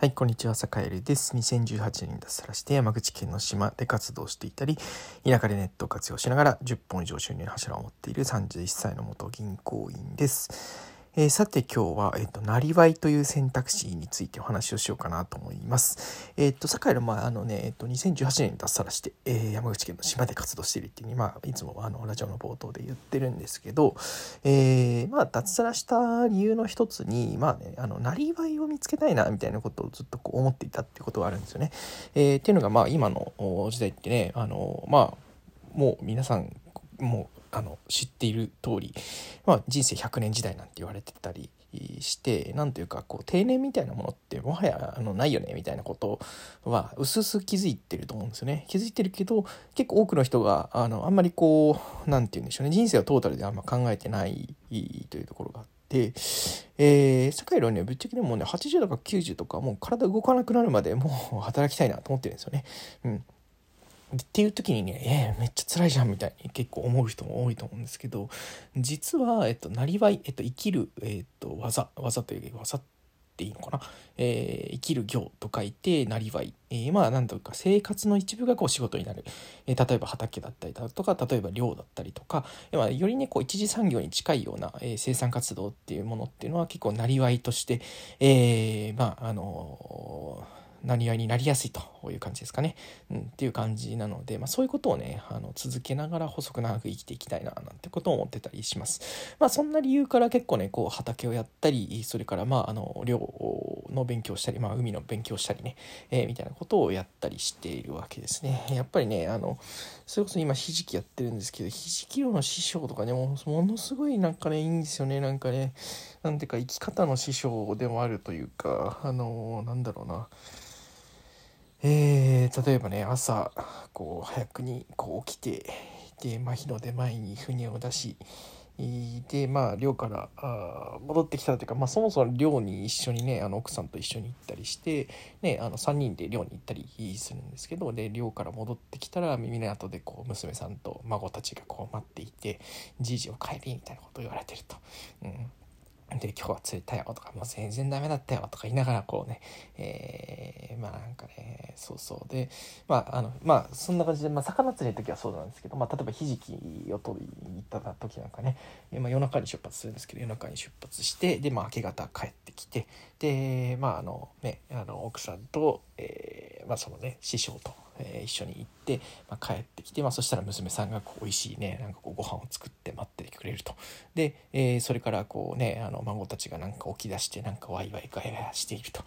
はい、こんにちは、坂入です。2018年に脱サラして山口県の島で活動していたり、田舎でネットを活用しながら10本以上収入の柱を持っている31歳の元銀行員です。えー、さて今日は、えっ、ー、と、なりわいという選択肢についてお話をしようかなと思います。えっ、ー、と、坂井の、まあ、あのね、えっ、と、2018年に脱サラして、え山口県の島で活動しているっていうに、まあ、いつもあの、ラジオの冒頭で言ってるんですけど、えまあ、脱サラした理由の一つに、まあね、あの、なりわいを見つけたいな、みたいなことをずっとこう思っていたっていうことがあるんですよね。えっていうのが、まあ、今の時代ってね、あの、まあ、もう皆さん、もうあの知っている通り、まあ、人生100年時代なんて言われてたりして何というかこう定年みたいなものってもはやあのないよねみたいなことは薄々気づいてると思うんですよね気づいてるけど結構多くの人があのあんまりこう何て言うんでしょうね人生をトータルであんま考えてないというところがあって。で、えー、世界論にはぶっちゃけでもね80とか90とかもう体動かなくなるまでもう働きたいなと思ってるんですよね。うんっていう時にね、えー、めっちゃ辛いじゃんみたいに結構思う人も多いと思うんですけど実は、えっと、なりわい、えっと、生きる、えっと、技技という技っていいのかな、えー、生きる業と書いてなりわい、えー、まあなんというか生活の一部がこう仕事になる、えー、例えば畑だったりだとか例えば漁だったりとか、まあ、よりねこう一次産業に近いような、えー、生産活動っていうものっていうのは結構なりわいとして、えー、まああのーなり合いになりやすいという感じですかね、うん、っていう感じなので、まあ、そういうことをねあの続けながら細く長く生きていきたいななんてことを思ってたりします。まあ、そんな理由から結構ねこう畑をやったりそれからまああの漁の勉強したり、まあ、海の勉強したりね、えー、みたいなことをやったりしているわけですね。やっぱりねあのそれこそ今ひじきやってるんですけどひじき漁の師匠とかねもものすごいなんかねいいんですよねなんかねなんていうか生き方の師匠でもあるというかあのなんだろうなえー、例えばね朝こう早くにこう起きてで、まあ、日の出前に船を出しでまあ寮からあ戻ってきたというか、まあ、そもそも寮に一緒にねあの奥さんと一緒に行ったりして、ね、あの3人で寮に行ったりするんですけどで寮から戻ってきたら耳の後でこう娘さんと孫たちがこう待っていて「じいじを帰り」みたいなことを言われてると。うんで、今日は釣れたよとか、もう全然ダメだったよとか言いながらこうね、えー、まあなんかね、そうそう。で、まああの、まあそんな感じで、まあ魚釣りの時はそうなんですけど、まあ例えばひじきを取りに行った時なんかね、まあ夜中に出発するんですけど、夜中に出発して、で、まあ明け方帰ってきて、で、まああのね、あの奥さんと、えー、まあそのね、師匠と、えー、一緒に行って、まあ、帰ってきて、まあ、そしたら娘さんがこう美味しいねなんかこうご飯を作って待っててくれると。で、えー、それからこうねあの孫たちがなんか起き出してなんかワイワイガヤガヤしていると、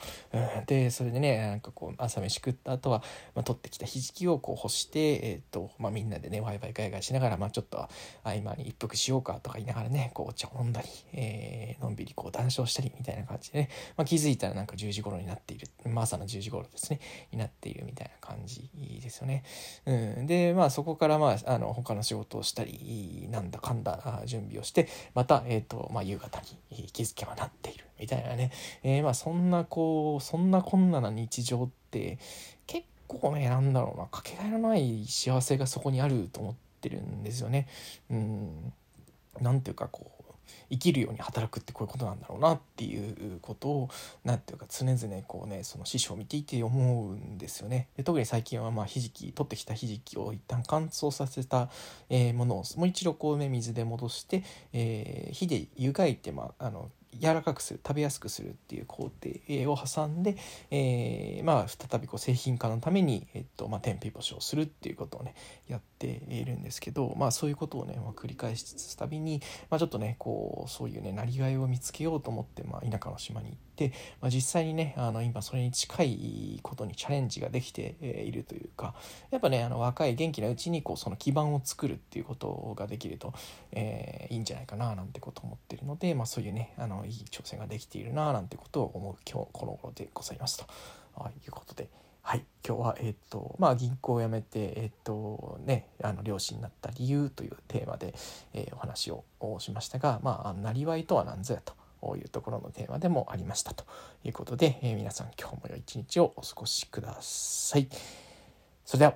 でそれでねなんかこう朝飯食った後は、まあ、取ってきたひじきをこう干して、えーとまあ、みんなでねワイワイガヤガヤしながら、まあ、ちょっと合間に一服しようかとか言いながらねこうお茶を飲んだり、えー、のんびりこう談笑したりみたいな感じでね、まあ、気づいたらなんか10時頃になっている、まあ、朝の10時頃ですね。になっているみたいな感じですよね。うん、でまあそこからまああの他の仕事をしたりなんだかんだ準備をしてまた、えーとまあ、夕方に気づけばなっているみたいなね、えー、まあそんなこうそんなこんなな日常って結構ねなんだろうなかけがえのない幸せがそこにあると思ってるんですよね。うんなんていうかこ生きるように働くってこういうことなんだろうなっていうことを何ていうか常々こうねその師匠を見ていて思うんですよね。で特に最近はまあひじき取ってきたひじきを一旦乾燥させた、えものをもう一度こうね水で戻して、えー、火で湯がいて、まあ、あの柔らかくする食べやすくするっていう工程を挟んで、えー、まあ再びこう製品化のために、えっとまあ、天日干しをするっていうことをねやっているんですけど、まあ、そういうことをね、まあ、繰り返しつつたびに、まあ、ちょっとねこうそういうねなりがいを見つけようと思って、まあ、田舎の島に行って、まあ、実際にねあの今それに近いことにチャレンジができているというかやっぱねあの若い元気なうちにこうその基盤を作るっていうことができると、えー、いいんじゃないかななんてこと思ってるので、まあ、そういうねあのいい挑戦ができているななんてことを思う今日この頃でございますということで。はい、今日は、えっ、とまあ、銀行を辞めて、えっ、とね、あの漁師になった理由というテーマで、えー、お話をしましたが、まあ、なりわいとは何ぞやというところのテーマでもありましたということで、えー、皆さん今日も良い一日をお過ごしください。それでは